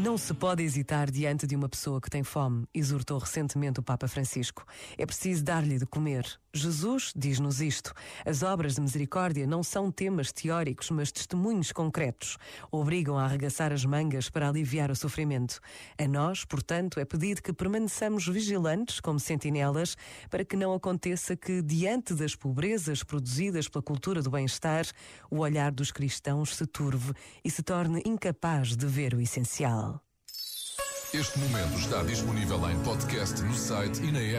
Não se pode hesitar diante de uma pessoa que tem fome, exortou recentemente o Papa Francisco. É preciso dar-lhe de comer. Jesus diz-nos isto. As obras de misericórdia não são temas teóricos, mas testemunhos concretos. Obrigam a arregaçar as mangas para aliviar o sofrimento. A nós, portanto, é pedido que permaneçamos vigilantes como sentinelas para que não aconteça que, diante das pobrezas produzidas pela cultura do bem-estar, o olhar dos cristãos se turve e se torne incapaz de ver o essencial. Este momento está disponível em podcast no site e na app.